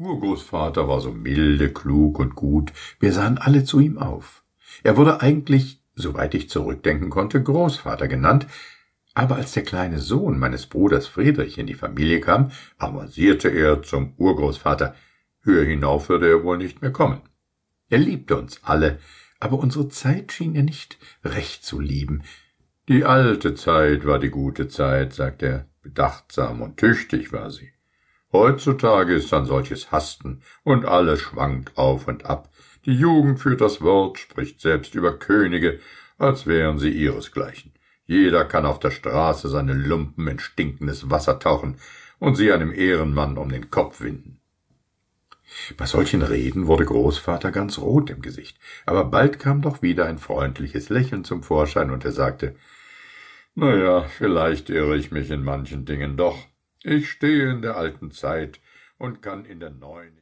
Urgroßvater war so milde, klug und gut, wir sahen alle zu ihm auf. Er wurde eigentlich, soweit ich zurückdenken konnte, Großvater genannt, aber als der kleine Sohn meines Bruders Friedrich in die Familie kam, avancierte er zum Urgroßvater. Höher hinauf würde er wohl nicht mehr kommen. Er liebte uns alle, aber unsere Zeit schien er nicht recht zu lieben. Die alte Zeit war die gute Zeit, sagte er, bedachtsam und tüchtig war sie. Heutzutage ist ein solches Hasten, und alles schwankt auf und ab. Die Jugend führt das Wort, spricht selbst über Könige, als wären sie ihresgleichen. Jeder kann auf der Straße seine Lumpen in stinkendes Wasser tauchen und sie einem Ehrenmann um den Kopf winden. Bei solchen Reden wurde Großvater ganz rot im Gesicht, aber bald kam doch wieder ein freundliches Lächeln zum Vorschein, und er sagte Na ja, vielleicht irre ich mich in manchen Dingen doch. Ich stehe in der alten Zeit und kann in der neuen